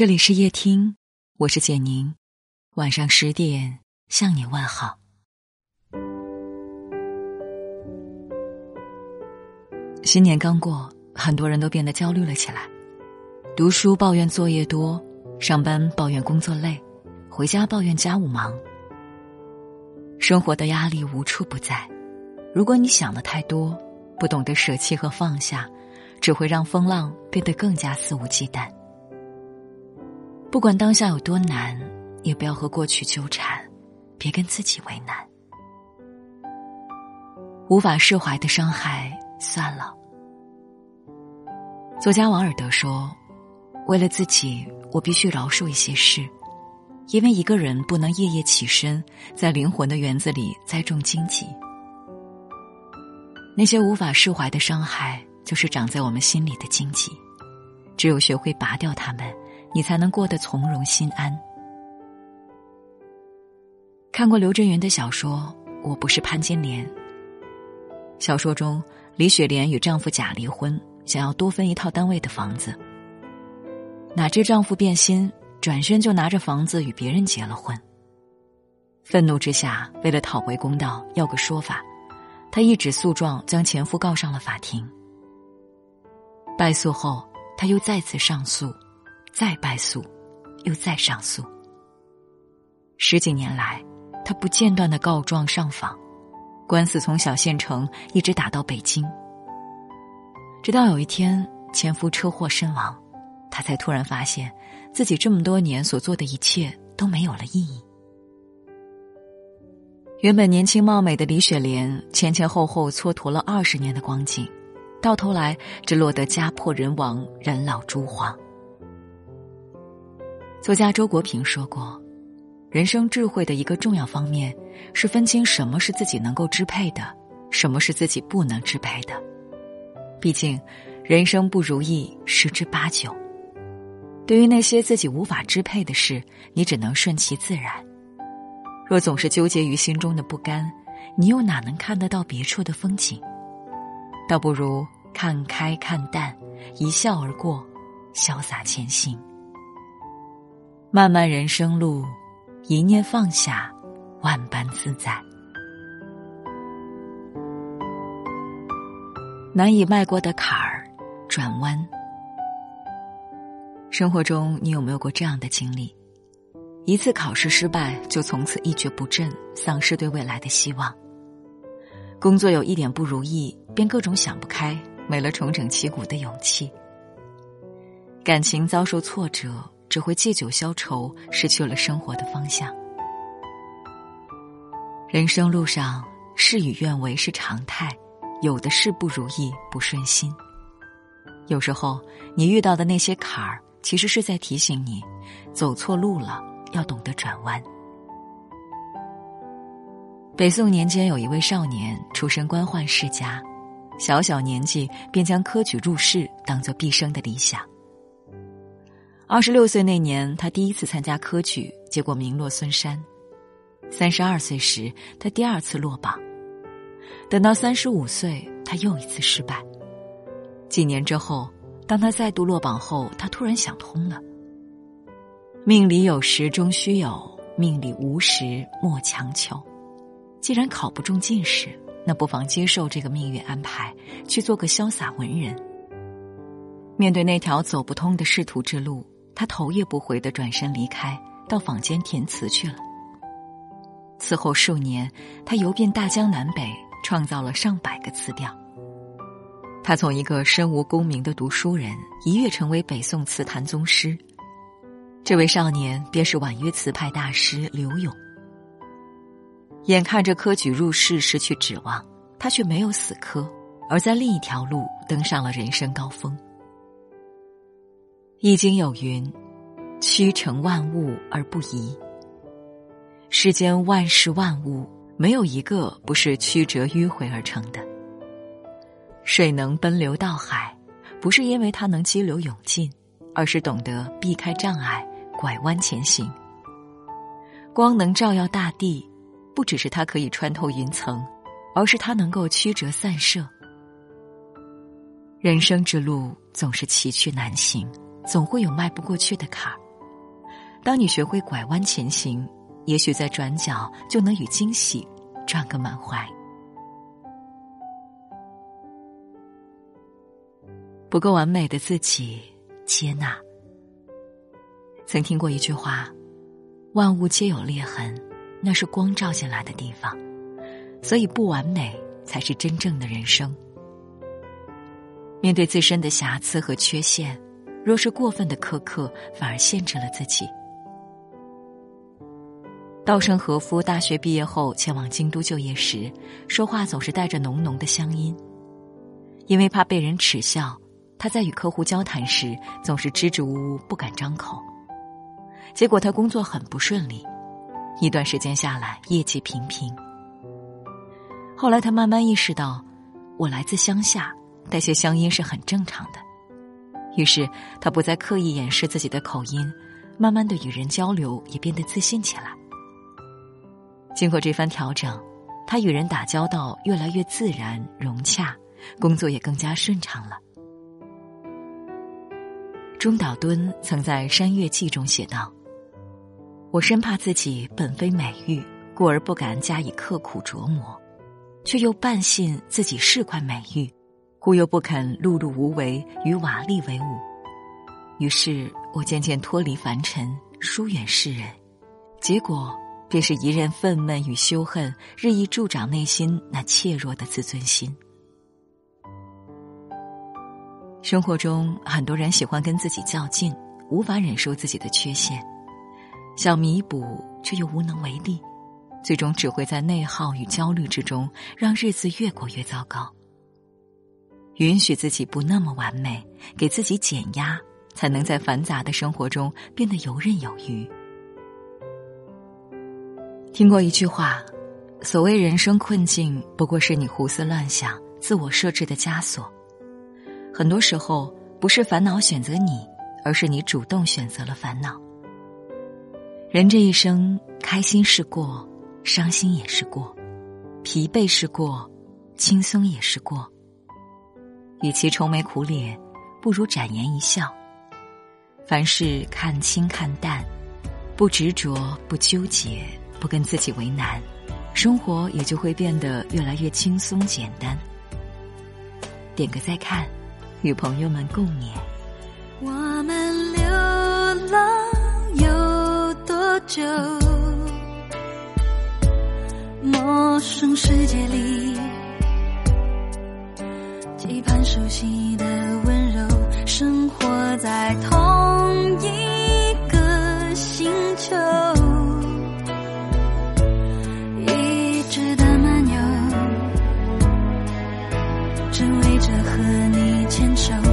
这里是夜听，我是简宁。晚上十点向你问好。新年刚过，很多人都变得焦虑了起来。读书抱怨作业多，上班抱怨工作累，回家抱怨家务忙。生活的压力无处不在。如果你想的太多，不懂得舍弃和放下，只会让风浪变得更加肆无忌惮。不管当下有多难，也不要和过去纠缠，别跟自己为难。无法释怀的伤害，算了。作家王尔德说：“为了自己，我必须饶恕一些事，因为一个人不能夜夜起身，在灵魂的园子里栽种荆棘。那些无法释怀的伤害，就是长在我们心里的荆棘，只有学会拔掉它们。”你才能过得从容心安。看过刘震云的小说《我不是潘金莲》。小说中，李雪莲与丈夫假离婚，想要多分一套单位的房子。哪知丈夫变心，转身就拿着房子与别人结了婚。愤怒之下，为了讨回公道，要个说法，她一纸诉状将前夫告上了法庭。败诉后，她又再次上诉。再败诉，又再上诉。十几年来，他不间断的告状上访，官司从小县城一直打到北京。直到有一天，前夫车祸身亡，他才突然发现自己这么多年所做的一切都没有了意义。原本年轻貌美的李雪莲，前前后后蹉跎了二十年的光景，到头来只落得家破人亡、人老珠黄。作家周国平说过：“人生智慧的一个重要方面，是分清什么是自己能够支配的，什么是自己不能支配的。毕竟，人生不如意十之八九。对于那些自己无法支配的事，你只能顺其自然。若总是纠结于心中的不甘，你又哪能看得到别处的风景？倒不如看开看淡，一笑而过，潇洒前行。”漫漫人生路，一念放下，万般自在。难以迈过的坎儿，转弯。生活中，你有没有过这样的经历？一次考试失败，就从此一蹶不振，丧失对未来的希望。工作有一点不如意，便各种想不开，没了重整旗鼓的勇气。感情遭受挫折。只会借酒消愁，失去了生活的方向。人生路上，事与愿违是常态，有的事不如意、不顺心。有时候，你遇到的那些坎儿，其实是在提醒你，走错路了，要懂得转弯。北宋年间，有一位少年出身官宦世家，小小年纪便将科举入仕当做毕生的理想。二十六岁那年，他第一次参加科举，结果名落孙山。三十二岁时，他第二次落榜。等到三十五岁，他又一次失败。几年之后，当他再度落榜后，他突然想通了：命里有时终须有，命里无时莫强求。既然考不中进士，那不妨接受这个命运安排，去做个潇洒文人。面对那条走不通的仕途之路。他头也不回的转身离开，到坊间填词去了。此后数年，他游遍大江南北，创造了上百个词调。他从一个身无功名的读书人，一跃成为北宋词坛宗师。这位少年便是婉约词派大师柳永。眼看着科举入仕失去指望，他却没有死磕，而在另一条路登上了人生高峰。易经有云：“曲成万物而不移。”世间万事万物，没有一个不是曲折迂回而成的。水能奔流到海，不是因为它能激流勇进，而是懂得避开障碍，拐弯前行。光能照耀大地，不只是它可以穿透云层，而是它能够曲折散射。人生之路总是崎岖难行。总会有迈不过去的坎儿，当你学会拐弯前行，也许在转角就能与惊喜撞个满怀。不够完美的自己，接纳。曾听过一句话：“万物皆有裂痕，那是光照进来的地方。”所以，不完美才是真正的人生。面对自身的瑕疵和缺陷，若是过分的苛刻，反而限制了自己。稻盛和夫大学毕业后前往京都就业时，说话总是带着浓浓的乡音，因为怕被人耻笑，他在与客户交谈时总是支支吾吾，不敢张口。结果他工作很不顺利，一段时间下来，业绩平平。后来他慢慢意识到，我来自乡下，带些乡音是很正常的。于是他不再刻意掩饰自己的口音，慢慢的与人交流也变得自信起来。经过这番调整，他与人打交道越来越自然融洽，工作也更加顺畅了。中岛敦曾在《山月记》中写道：“我深怕自己本非美玉，故而不敢加以刻苦琢磨。”却又半信自己是块美玉，忽又不肯碌碌无为与瓦砾为伍，于是我渐渐脱离凡尘，疏远世人，结果便是一任愤懑与羞恨日益助长内心那怯弱的自尊心。生活中很多人喜欢跟自己较劲，无法忍受自己的缺陷，想弥补却又无能为力。最终只会在内耗与焦虑之中，让日子越过越糟糕。允许自己不那么完美，给自己减压，才能在繁杂的生活中变得游刃有余。听过一句话：“所谓人生困境，不过是你胡思乱想、自我设置的枷锁。很多时候，不是烦恼选择你，而是你主动选择了烦恼。人这一生，开心是过。”伤心也是过，疲惫是过，轻松也是过。与其愁眉苦脸，不如展颜一笑。凡事看清看淡，不执着，不纠结，不跟自己为难，生活也就会变得越来越轻松简单。点个再看，与朋友们共勉。我们流浪有多久？陌生世界里，一盘熟悉的温柔，生活在同一个星球，一直的漫游，只为着和你牵手。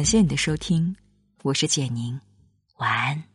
感谢你的收听我是简宁晚安。